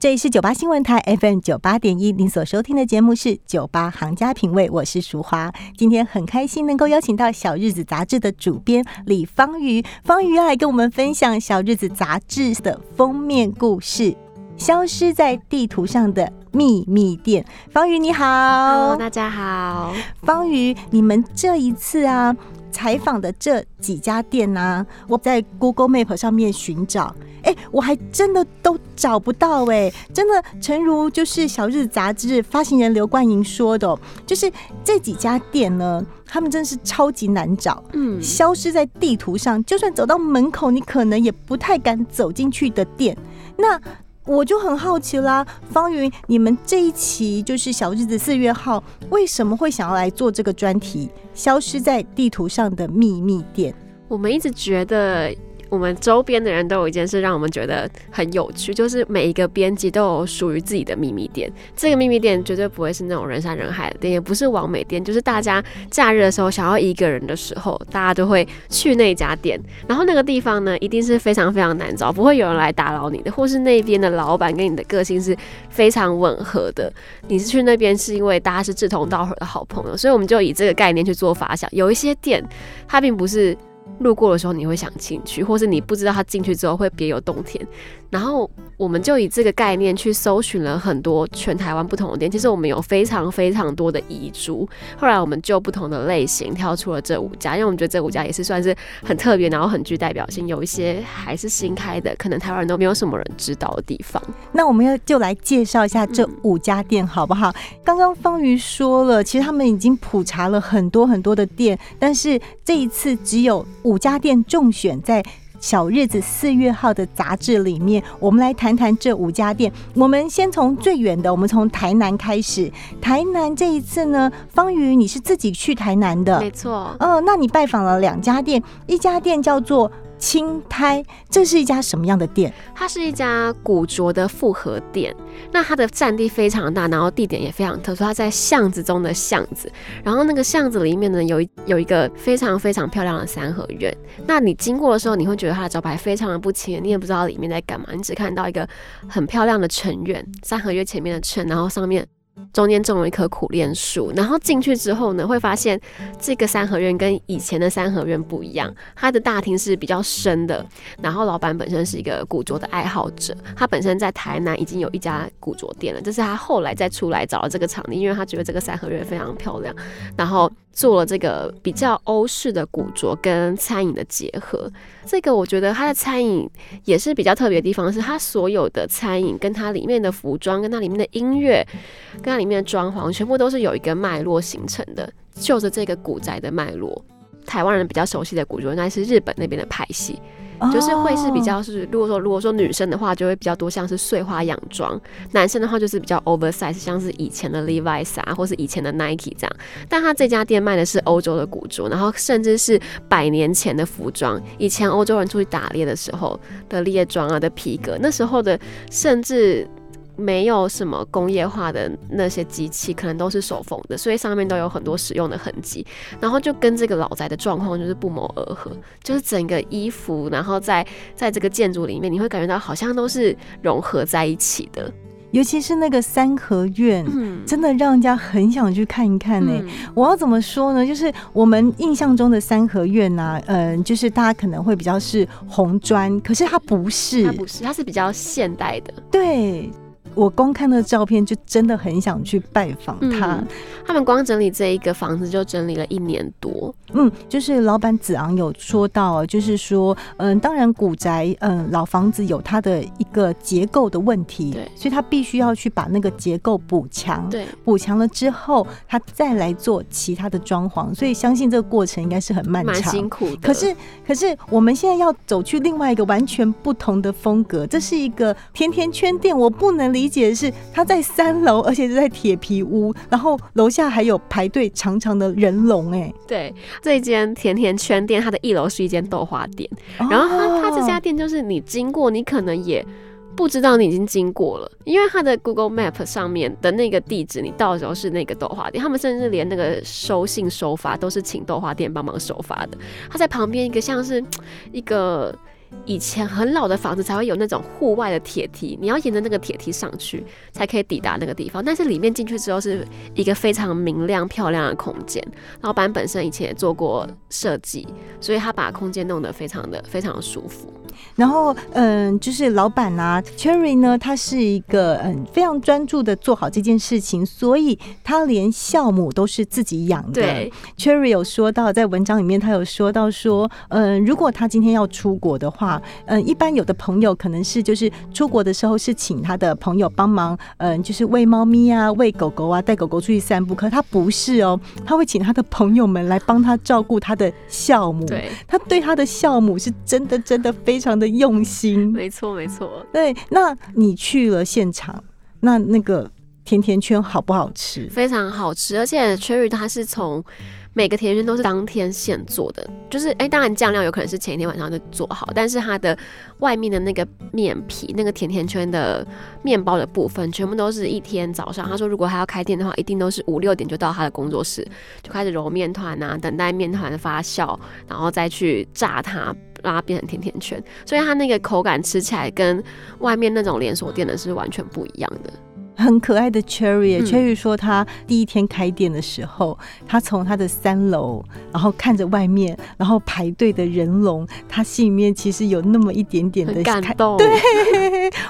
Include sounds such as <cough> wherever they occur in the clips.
这里是九八新闻台 FM 九八点一，您所收听的节目是《九八行家品味》，我是淑华。今天很开心能够邀请到《小日子》杂志的主编李芳瑜，芳瑜要来跟我们分享《小日子》杂志的封面故事——消失在地图上的秘密店。芳瑜你好，Hello，大家好。芳瑜，你们这一次啊采访的这几家店呢，我在 Google Map 上面寻找。哎，我还真的都找不到哎，真的，诚如就是《小日子》杂志发行人刘冠莹说的，就是这几家店呢，他们真是超级难找，嗯，消失在地图上，就算走到门口，你可能也不太敢走进去的店。那我就很好奇啦，方云，你们这一期就是《小日子》四月号，为什么会想要来做这个专题《消失在地图上的秘密店》？我们一直觉得。我们周边的人都有一件事让我们觉得很有趣，就是每一个编辑都有属于自己的秘密店。这个秘密店绝对不会是那种人山人海的店，也不是完美店，就是大家假日的时候想要一个人的时候，大家都会去那家店。然后那个地方呢，一定是非常非常难找，不会有人来打扰你的，或是那边的老板跟你的个性是非常吻合的。你是去那边是因为大家是志同道合的好朋友，所以我们就以这个概念去做发想。有一些店，它并不是。路过的时候你会想进去，或是你不知道他进去之后会别有洞天。然后我们就以这个概念去搜寻了很多全台湾不同的店。其实我们有非常非常多的遗珠。后来我们就不同的类型挑出了这五家，因为我们觉得这五家也是算是很特别，然后很具代表性。有一些还是新开的，可能台湾人都没有什么人知道的地方。那我们要就来介绍一下这五家店好不好？刚刚方瑜说了，其实他们已经普查了很多很多的店，但是这一次只有五家店中选在。小日子四月号的杂志里面，我们来谈谈这五家店。我们先从最远的，我们从台南开始。台南这一次呢，方瑜你是自己去台南的，没错。嗯，那你拜访了两家店，一家店叫做。青苔，这是一家什么样的店？它是一家古着的复合店。那它的占地非常大，然后地点也非常特殊。它在巷子中的巷子，然后那个巷子里面呢，有一有一个非常非常漂亮的三合院。那你经过的时候，你会觉得它的招牌非常的不起眼，你也不知道里面在干嘛，你只看到一个很漂亮的城院，三合院。前面的城，然后上面。中间种了一棵苦楝树，然后进去之后呢，会发现这个三合院跟以前的三合院不一样。它的大厅是比较深的，然后老板本身是一个古着的爱好者，他本身在台南已经有一家古着店了，这是他后来再出来找了这个场地，因为他觉得这个三合院非常漂亮，然后做了这个比较欧式的古着跟餐饮的结合。这个我觉得它的餐饮也是比较特别的地方，是它所有的餐饮跟它里面的服装跟它里面的音乐。跟它里面的装潢全部都是有一个脉络形成的，就着这个古宅的脉络，台湾人比较熟悉的古着应该是日本那边的派系。就是会是比较是，如果说如果说女生的话，就会比较多像是碎花洋装；男生的话就是比较 oversize，像是以前的 Levi's 啊，或是以前的 Nike 这样。但他这家店卖的是欧洲的古着，然后甚至是百年前的服装，以前欧洲人出去打猎的时候的猎装啊的皮革，那时候的甚至。没有什么工业化的那些机器，可能都是手缝的，所以上面都有很多使用的痕迹。然后就跟这个老宅的状况就是不谋而合，就是整个衣服，然后在在这个建筑里面，你会感觉到好像都是融合在一起的。尤其是那个三合院，真的让人家很想去看一看呢。我要怎么说呢？就是我们印象中的三合院呐，嗯，就是大家可能会比较是红砖，可是它不是，它不是，它是比较现代的，对。我光看那照片，就真的很想去拜访他。他们光整理这一个房子就整理了一年多。嗯，就是老板子昂有说到，就是说，嗯，当然古宅，嗯，老房子有它的一个结构的问题，对，所以他必须要去把那个结构补强，对，补强了之后，他再来做其他的装潢。所以相信这个过程应该是很漫长、辛苦的。可是，可是我们现在要走去另外一个完全不同的风格，这是一个甜甜圈店，我不能理。理解的是他在三楼，而且是在铁皮屋，然后楼下还有排队长长的人龙，哎，对，这间甜甜圈店，它的一楼是一间豆花店，然后它它这家店就是你经过，你可能也。不知道你已经经过了，因为它的 Google Map 上面的那个地址，你到的时候是那个豆花店。他们甚至连那个收信收发都是请豆花店帮忙收发的。它在旁边一个像是一个。以前很老的房子才会有那种户外的铁梯，你要沿着那个铁梯上去才可以抵达那个地方。但是里面进去之后是一个非常明亮漂亮的空间。老板本身以前也做过设计，所以他把空间弄得非常的非常的舒服。然后，嗯，就是老板啊，Cherry 呢，他是一个嗯非常专注的做好这件事情，所以他连酵母都是自己养的。，Cherry 有说到在文章里面，他有说到说，嗯，如果他今天要出国的话。话，嗯，一般有的朋友可能是就是出国的时候是请他的朋友帮忙，嗯，就是喂猫咪啊、喂狗狗啊、带狗狗出去散步。可他不是哦，他会请他的朋友们来帮他照顾他的酵母。对，他对他的酵母是真的真的非常的用心。<laughs> 没错，没错。对，那你去了现场，那那个甜甜圈好不好吃？非常好吃，而且 Cherry 它是从。每个甜甜圈都是当天现做的，就是哎，当然酱料有可能是前一天晚上就做好，但是它的外面的那个面皮、那个甜甜圈的面包的部分，全部都是一天早上。他说，如果他要开店的话，一定都是五六点就到他的工作室，就开始揉面团啊，等待面团的发酵，然后再去炸它，让它变成甜甜圈。所以它那个口感吃起来跟外面那种连锁店的是完全不一样的。很可爱的 Cherry，Cherry 说他第一天开店的时候，他从他的三楼，然后看着外面，然后排队的人龙，他心里面其实有那么一点点的感动。<laughs> 对，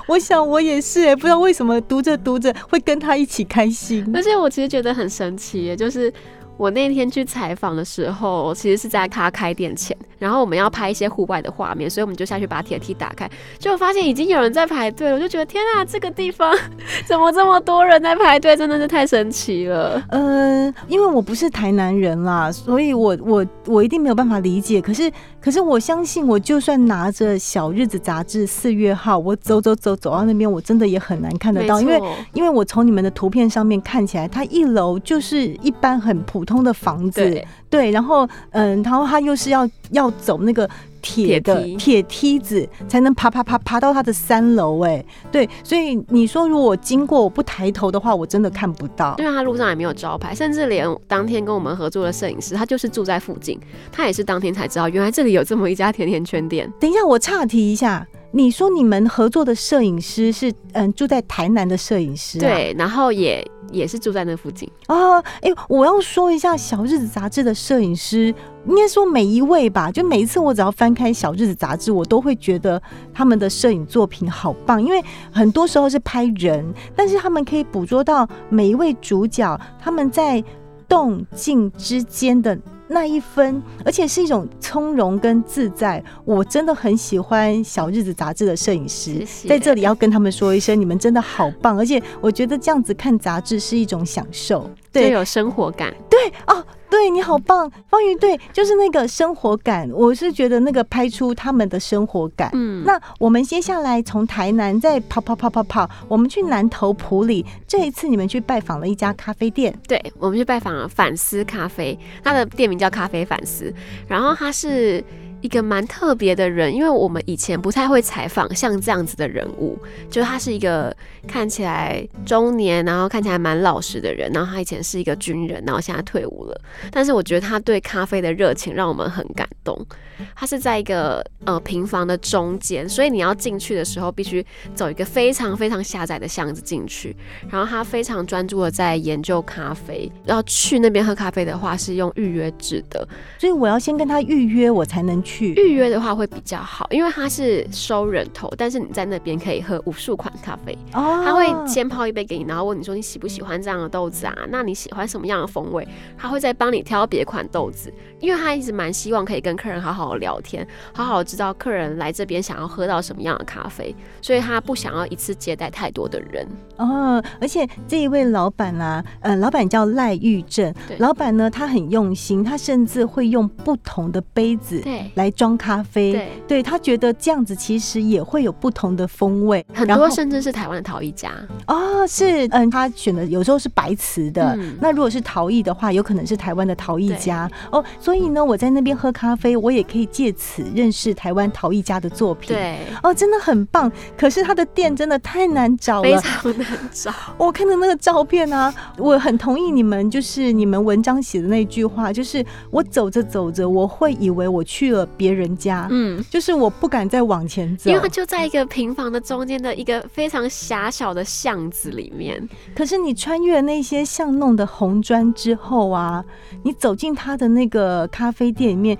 我想我也是，哎，不知道为什么读着读着会跟他一起开心。而且我其实觉得很神奇，就是。我那天去采访的时候，其实是在他开店前，然后我们要拍一些户外的画面，所以我们就下去把铁梯打开，结果发现已经有人在排队了。我就觉得天啊，这个地方 <laughs> 怎么这么多人在排队，真的是太神奇了。嗯，因为我不是台南人啦，所以我我我一定没有办法理解。可是可是我相信，我就算拿着《小日子》杂志四月号，我走走走走到那边，我真的也很难看得到，因为因为我从你们的图片上面看起来，它一楼就是一般很普。通的房子，对，然后嗯，然后他又是要要走那个铁的铁梯子，才能爬爬爬爬到他的三楼，哎，对，所以你说如果我经过我不抬头的话，我真的看不到，因为他路上也没有招牌，甚至连当天跟我们合作的摄影师，他就是住在附近，他也是当天才知道原来这里有这么一家甜甜圈店。等一下，我岔题一下。你说你们合作的摄影师是嗯住在台南的摄影师，对，然后也也是住在那附近啊。哎，我要说一下《小日子》杂志的摄影师，应该说每一位吧，就每一次我只要翻开《小日子》杂志，我都会觉得他们的摄影作品好棒，因为很多时候是拍人，但是他们可以捕捉到每一位主角他们在动静之间的。那一分，而且是一种从容跟自在，我真的很喜欢《小日子》杂志的摄影师，在这里要跟他们说一声，你们真的好棒，而且我觉得这样子看杂志是一种享受，对，有生活感，对哦。对你好棒，方瑜对，就是那个生活感，我是觉得那个拍出他们的生活感。嗯，那我们接下来从台南再跑跑跑跑跑，我们去南投埔里。这一次你们去拜访了一家咖啡店，对，我们去拜访了反思咖啡，它的店名叫咖啡反思，然后它是。一个蛮特别的人，因为我们以前不太会采访像这样子的人物，就他是一个看起来中年，然后看起来蛮老实的人，然后他以前是一个军人，然后现在退伍了，但是我觉得他对咖啡的热情让我们很感动。他是在一个呃平房的中间，所以你要进去的时候必须走一个非常非常狭窄的巷子进去，然后他非常专注的在研究咖啡，要去那边喝咖啡的话是用预约制的，所以我要先跟他预约我才能。预约的话会比较好，因为它是收人头，但是你在那边可以喝无数款咖啡。哦，他会先泡一杯给你，然后问你说你喜不喜欢这样的豆子啊？那你喜欢什么样的风味？他会再帮你挑别款豆子，因为他一直蛮希望可以跟客人好好的聊天，好好知道客人来这边想要喝到什么样的咖啡，所以他不想要一次接待太多的人。哦，而且这一位老板啊，呃，老板叫赖玉正，老板呢他很用心，他甚至会用不同的杯子。对。来装咖啡。对，对他觉得这样子其实也会有不同的风味，很多甚至是台湾的陶艺家，哦，是，嗯，他选的有时候是白瓷的，嗯那如果是陶艺的话，有可能是台湾的陶艺家哦。所以呢，我在那边喝咖啡，我也可以借此认识台湾陶艺家的作品。。对，哦，真的很棒。可是他的店真的太难找了非。常难找。<laughs> 我看到那个照片啊，我很同意你们，就是你们文章写的那句话，就是我走着走着，我会以为我去了别人家，嗯，就是我不敢再往前走因为。它就在一个平房的中间的一个非常狭小的巷子里面，可是你穿越那些巷弄的红砖之后啊，你走进他的那个咖啡店里面，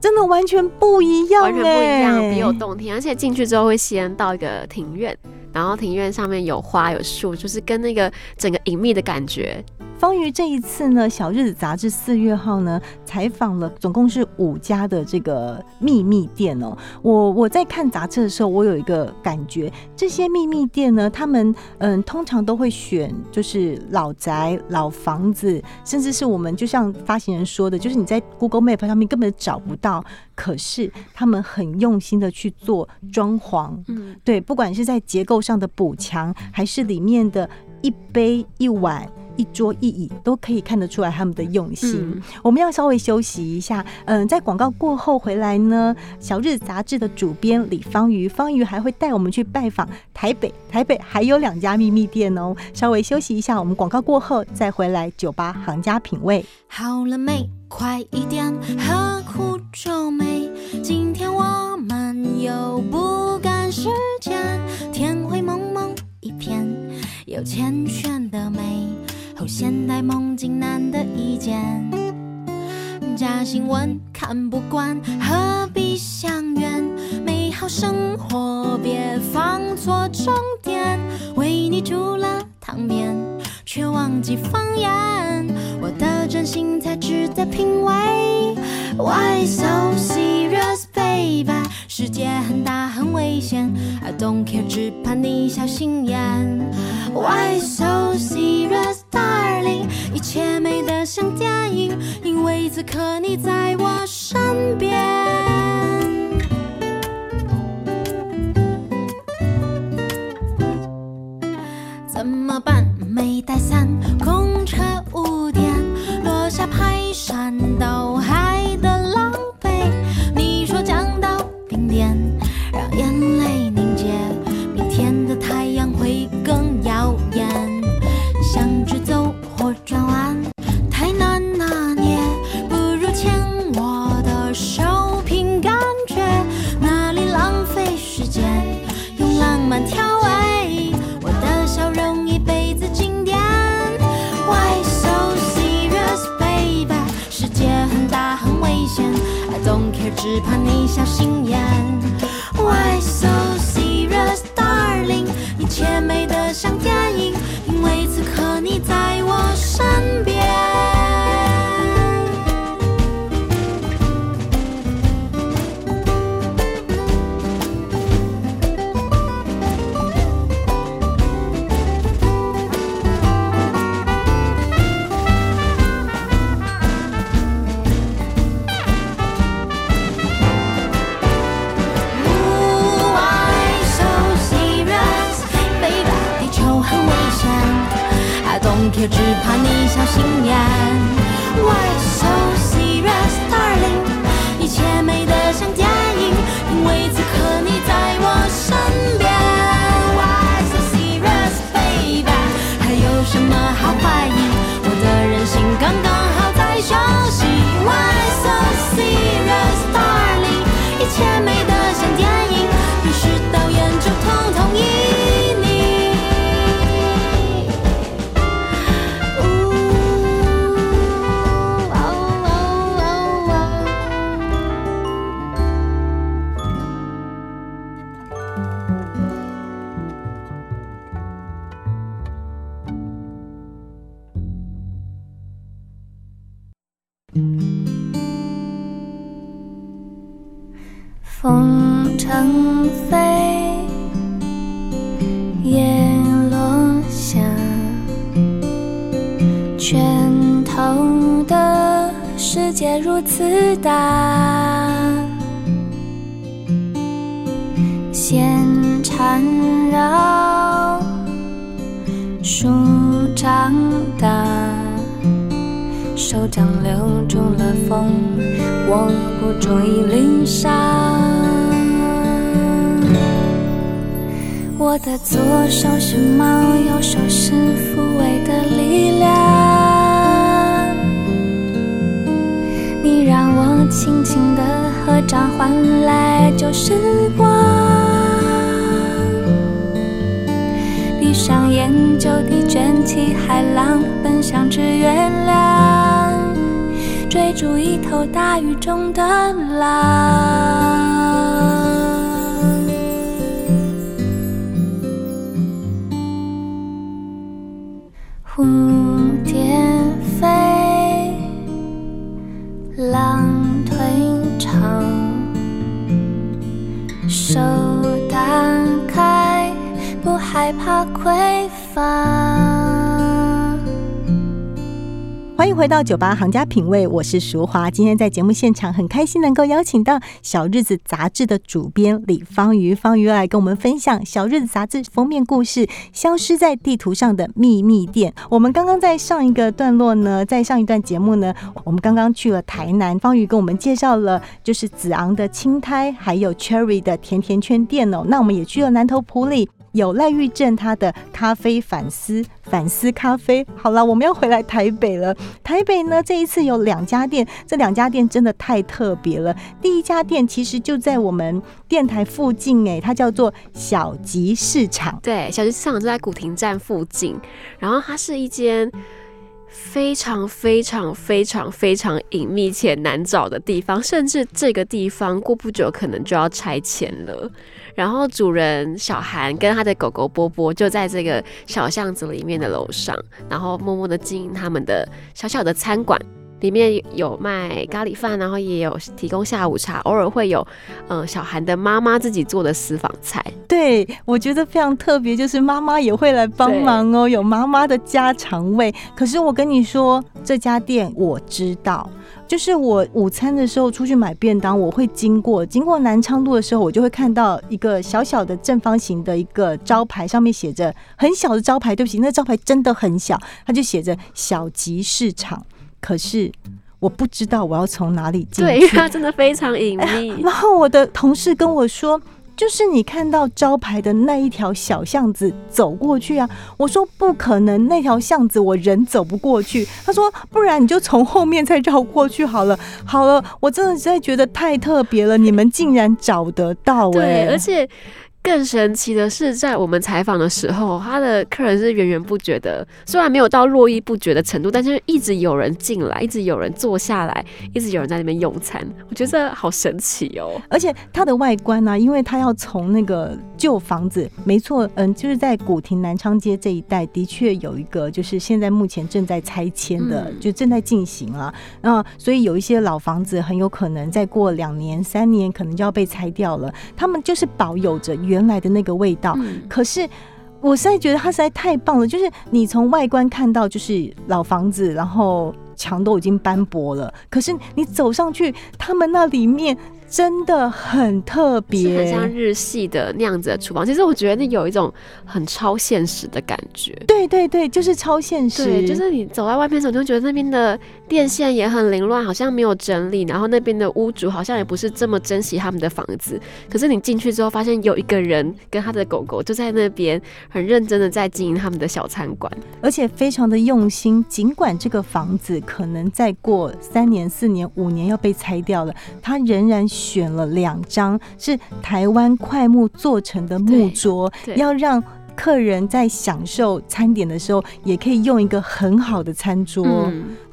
真的完全不一样、欸，完全不一样，别有洞天。而且进去之后会先到一个庭院，然后庭院上面有花有树，就是跟那个整个隐秘的感觉。方瑜这一次呢，《小日子》杂志四月号呢采访了总共是五家的这个秘密店哦。我我在看杂志的时候，我有一个感觉，这些秘密店呢，他们嗯通常都会选就是老宅、老房子，甚至是我们就像发行人说的，就是你在 Google Map 上面根本找不到，可是他们很用心的去做装潢，嗯，对，不管是在结构上的补强，还是里面的一杯一碗。一桌一椅都可以看得出来他们的用心。嗯我们要稍微休息一下，嗯，在广告过后回来呢，小日杂志的主编李方瑜，方瑜还会带我们去拜访台北，台北还有两家秘密店哦。稍微休息一下，我们广告过后再回来酒吧行家品味。好了没？快一点，何苦皱眉？今天我们又不赶时间，有缱绻的美，后现代梦境难得一见。假新闻看不惯，何必相怨？美好生活别放错重点，为你煮了汤面，却忘记放盐。我的真心才值得品味。Why so serious, 险，I don't care，只怕你小心眼。Why so serious, darling？一切美得像电影，因为此刻你在我身边。怎么办？我不中意淋沙。我的左手是猫，右手是抚慰的力量。你让我轻轻的合掌，换来旧时光。闭上眼就地卷起海浪，奔向只月亮，追逐一头大雨中的狼。蝴蝶飞，浪推长，手打开，不害怕匮乏。欢迎回到酒吧行家品味，我是淑华。今天在节目现场很开心能够邀请到《小日子》杂志的主编李芳瑜，芳瑜来跟我们分享《小日子》杂志封面故事《消失在地图上的秘密店》。我们刚刚在上一个段落呢，在上一段节目呢，我们刚刚去了台南，芳瑜跟我们介绍了就是子昂的青苔，还有 Cherry 的甜甜圈店哦。那我们也去了南头埔里。有赖玉正他的咖啡反思反思咖啡。好了，我们要回来台北了。台北呢，这一次有两家店，这两家店真的太特别了。第一家店其实就在我们电台附近，哎，它叫做小吉市场。对，小吉市场就在古亭站附近，然后它是一间非常非常非常非常隐秘且难找的地方，甚至这个地方过不久可能就要拆迁了。然后主人小韩跟他的狗狗波波就在这个小巷子里面的楼上，然后默默的经营他们的小小的餐馆，里面有卖咖喱饭，然后也有提供下午茶，偶尔会有嗯小韩的妈妈自己做的私房菜。对我觉得非常特别，就是妈妈也会来帮忙哦，有妈妈的家常味。可是我跟你说，这家店我知道。就是我午餐的时候出去买便当，我会经过经过南昌路的时候，我就会看到一个小小的正方形的一个招牌，上面写着很小的招牌，对不起，那招牌真的很小，它就写着小集市场。可是我不知道我要从哪里进，对，因为它真的非常隐秘。然后我的同事跟我说。就是你看到招牌的那一条小巷子走过去啊！我说不可能，那条巷子我人走不过去。他说，不然你就从后面再绕过去好了。<laughs> 好了，我真的实在觉得太特别了，你们竟然找得到哎！而且。更神奇的是，在我们采访的时候，他的客人是源源不绝的，虽然没有到络绎不绝的程度，但是一直有人进来，一直有人坐下来，一直有人在那边用餐，我觉得好神奇哦。而且它的外观呢，因为它要从那个旧房子，没错，嗯，就是在古亭南昌街这一带，的确有一个，就是现在目前正在拆迁的，就正在进行啊。那所以有一些老房子很有可能再过两年、三年，可能就要被拆掉了。他们就是保有着原。原来的那个味道，可是我实在觉得它实在太棒了。就是你从外观看到，就是老房子，然后墙都已经斑驳了，可是你走上去，他们那里面。真的很特别，很像日系的那样子的厨房。其实我觉得那有一种很超现实的感觉。对对对，就是超现实。对就是你走在外面的时候，就觉得那边的电线也很凌乱，好像没有整理。然后那边的屋主好像也不是这么珍惜他们的房子。可是你进去之后，发现有一个人跟他的狗狗就在那边很认真的在经营他们的小餐馆，而且非常的用心。尽管这个房子可能再过三年、四年、五年要被拆掉了，他仍然。选了两张是台湾快木做成的木桌，要让客人在享受餐点的时候，也可以用一个很好的餐桌。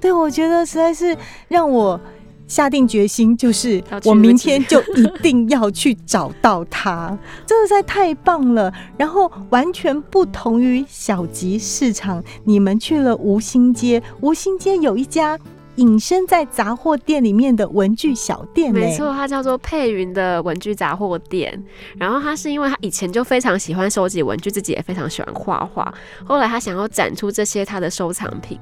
对，我觉得实在是让我下定决心，就是我明天就一定要去找到它，真的在太棒了。然后完全不同于小吉市场，你们去了吴兴街，吴兴街有一家。隐身在杂货店里面的文具小店，没错，它叫做佩云的文具杂货店。然后他是因为他以前就非常喜欢收集文具，自己也非常喜欢画画。后来他想要展出这些他的收藏品。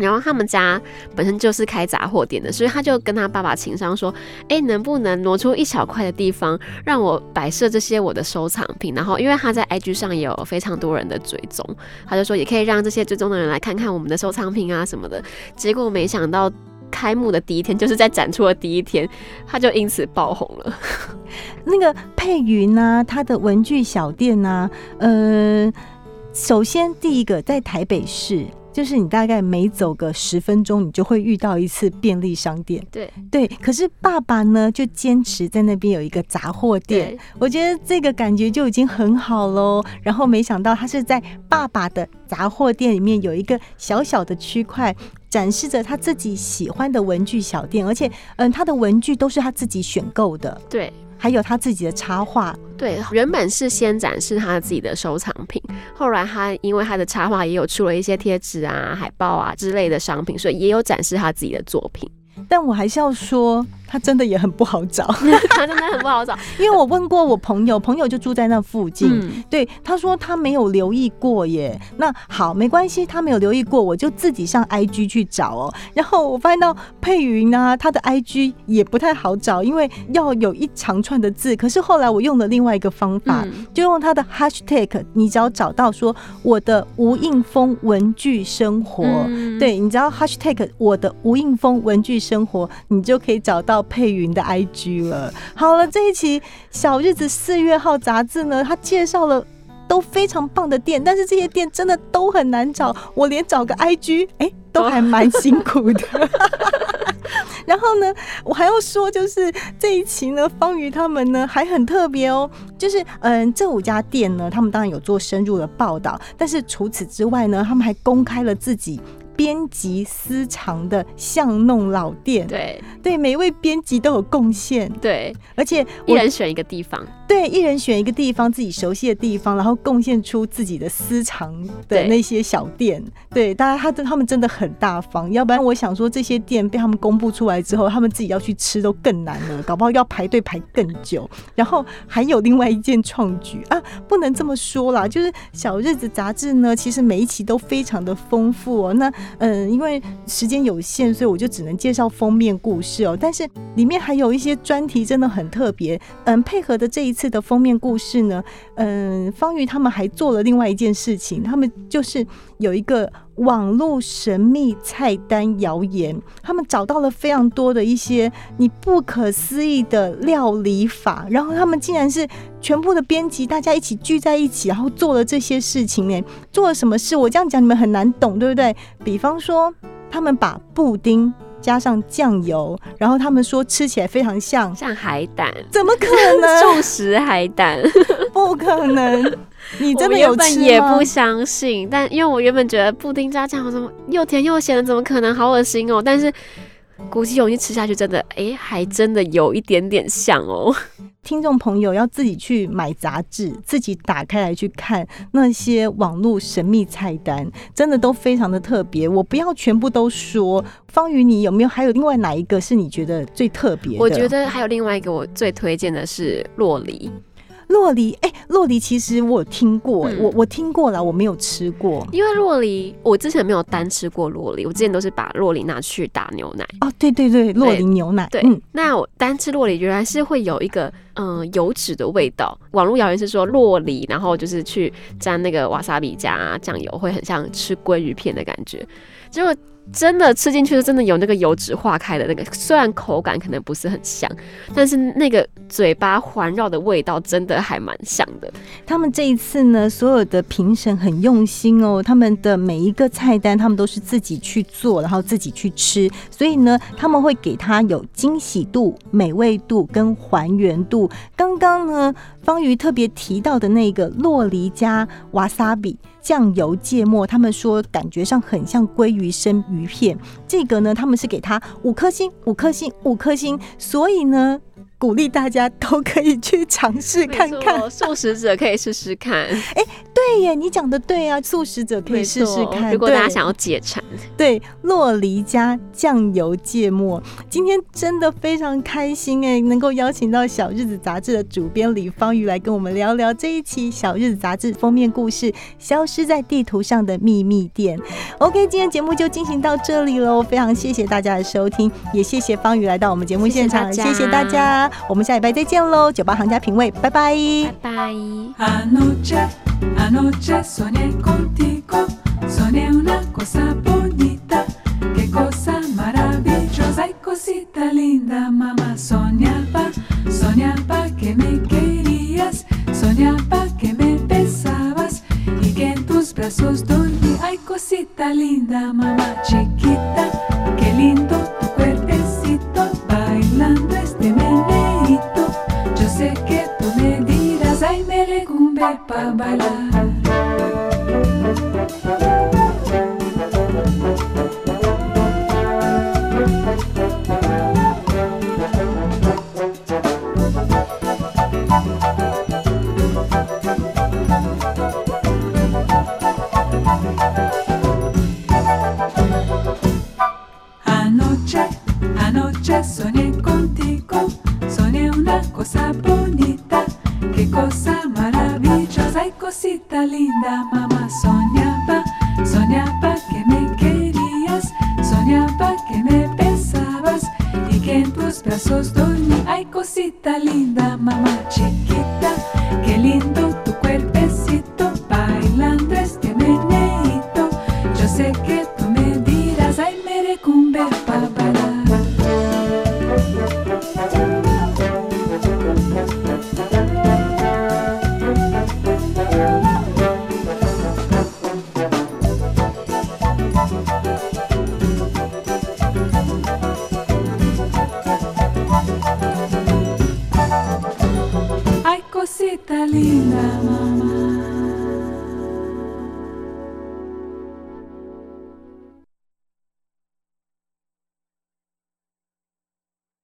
然后他们家本身就是开杂货店的，所以他就跟他爸爸情商说：“哎，能不能挪出一小块的地方，让我摆设这些我的收藏品？然后，因为他在 IG 上也有非常多人的追踪，他就说也可以让这些追踪的人来看看我们的收藏品啊什么的。结果没想到开幕的第一天，就是在展出的第一天，他就因此爆红了。那个佩云呢，他的文具小店呢，呃，首先第一个在台北市。就是你大概每走个十分钟，你就会遇到一次便利商店。对对，可是爸爸呢，就坚持在那边有一个杂货店。我觉得这个感觉就已经很好喽。然后没想到他是在爸爸的杂货店里面有一个小小的区块，展示着他自己喜欢的文具小店，而且嗯，他的文具都是他自己选购的。对。还有他自己的插画，对，原本是先展示他自己的收藏品，后来他因为他的插画也有出了一些贴纸啊、海报啊之类的商品，所以也有展示他自己的作品。但我还是要说。他真的也很不好找，<laughs> 他真的很不好找，因为我问过我朋友，朋友就住在那附近，对他说他没有留意过耶。那好，没关系，他没有留意过，我就自己上 IG 去找哦。然后我发现到佩云啊，他的 IG 也不太好找，因为要有一长串的字。可是后来我用了另外一个方法，就用他的 Hashtag，你只要找到说我的吴印峰文具生活，对你只要 Hashtag 我的吴印峰文具生活，你就可以找到。佩云的 IG 了。好了，这一期《小日子》四月号杂志呢，它介绍了都非常棒的店，但是这些店真的都很难找，我连找个 IG 哎都还蛮辛苦的。<laughs> 然后呢，我还要说，就是这一期呢，方瑜他们呢还很特别哦，就是嗯，这五家店呢，他们当然有做深入的报道，但是除此之外呢，他们还公开了自己。编辑私藏的巷弄老店，对。对，每一位编辑都有贡献，对，而且一人选一个地方，对，一人选一个地方自己熟悉的地方，然后贡献出自己的私藏的那些小店，对，大家他他们真的很大方，要不然我想说这些店被他们公布出来之后，他们自己要去吃都更难了，搞不好要排队排更久。然后还有另外一件创举啊，不能这么说啦，就是《小日子》杂志呢，其实每一期都非常的丰富哦，那。嗯，因为时间有限，所以我就只能介绍封面故事哦。但是里面还有一些专题，真的很特别。嗯，配合的这一次的封面故事呢，嗯，方瑜他们还做了另外一件事情，他们就是有一个。网络神秘菜单谣言，他们找到了非常多的一些你不可思议的料理法，然后他们竟然是全部的编辑，大家一起聚在一起，然后做了这些事情呢？做了什么事？我这样讲你们很难懂，对不对？比方说，他们把布丁加上酱油，然后他们说吃起来非常像像海胆，怎么可能？重食海胆？<laughs> <laughs> 不可能。你真的有吃也不相信，但因为我原本觉得布丁加酱怎么又甜又咸的，怎么可能？好恶心哦！但是鼓起勇气吃下去，真的，哎，还真的有一点点像哦。<laughs> 听众朋友要自己去买杂志，自己打开来去看那些网络神秘菜单，真的都非常的特别。我不要全部都说，方宇，你有没有还有另外哪一个是你觉得最特别？我觉得还有另外一个我最推荐的是洛梨。洛梨，哎，洛梨其实我有听过，我我听过了，我没有吃过。因为洛梨，我之前没有单吃过洛梨，我之前都是把洛梨拿去打牛奶。哦，对对对，洛梨牛奶。对，嗯那我单吃洛梨，原来是会有一个嗯油脂的味道。网络谣言是说洛梨，然后就是去沾那个瓦萨比加酱油，会很像吃鲑鱼片的感觉。结果。真的吃进去是真的有那个油脂化开的那个，虽然口感可能不是很像，但是那个嘴巴环绕的味道真的还蛮像的。他们这一次呢，所有的评审很用心哦，他们的每一个菜单他们都是自己去做，然后自己去吃，所以呢，他们会给他有惊喜度、美味度跟还原度。刚刚呢，方瑜特别提到的那个洛梨加瓦萨比。酱油芥末，他们说感觉上很像鲑鱼生鱼片。这个呢，他们是给他五颗星，五颗星，五颗星。所以呢，鼓励大家都可以去尝试看看。素食者可以试试看，哎对耶，你讲的对啊，素食者可以试试看。如果大家想要解馋，对，洛梨加酱油芥末，今天真的非常开心哎，能够邀请到《小日子》杂志的主编李芳瑜来跟我们聊聊这一期《小日子》杂志封面故事《消失在地图上的秘密店》。OK，今天节目就进行到这里喽，非常谢谢大家的收听，也谢谢芳瑜来到我们节目现场，谢谢大家我们下礼拜再见喽，酒吧行家品味，拜拜。拜拜。Bailar. So. dos.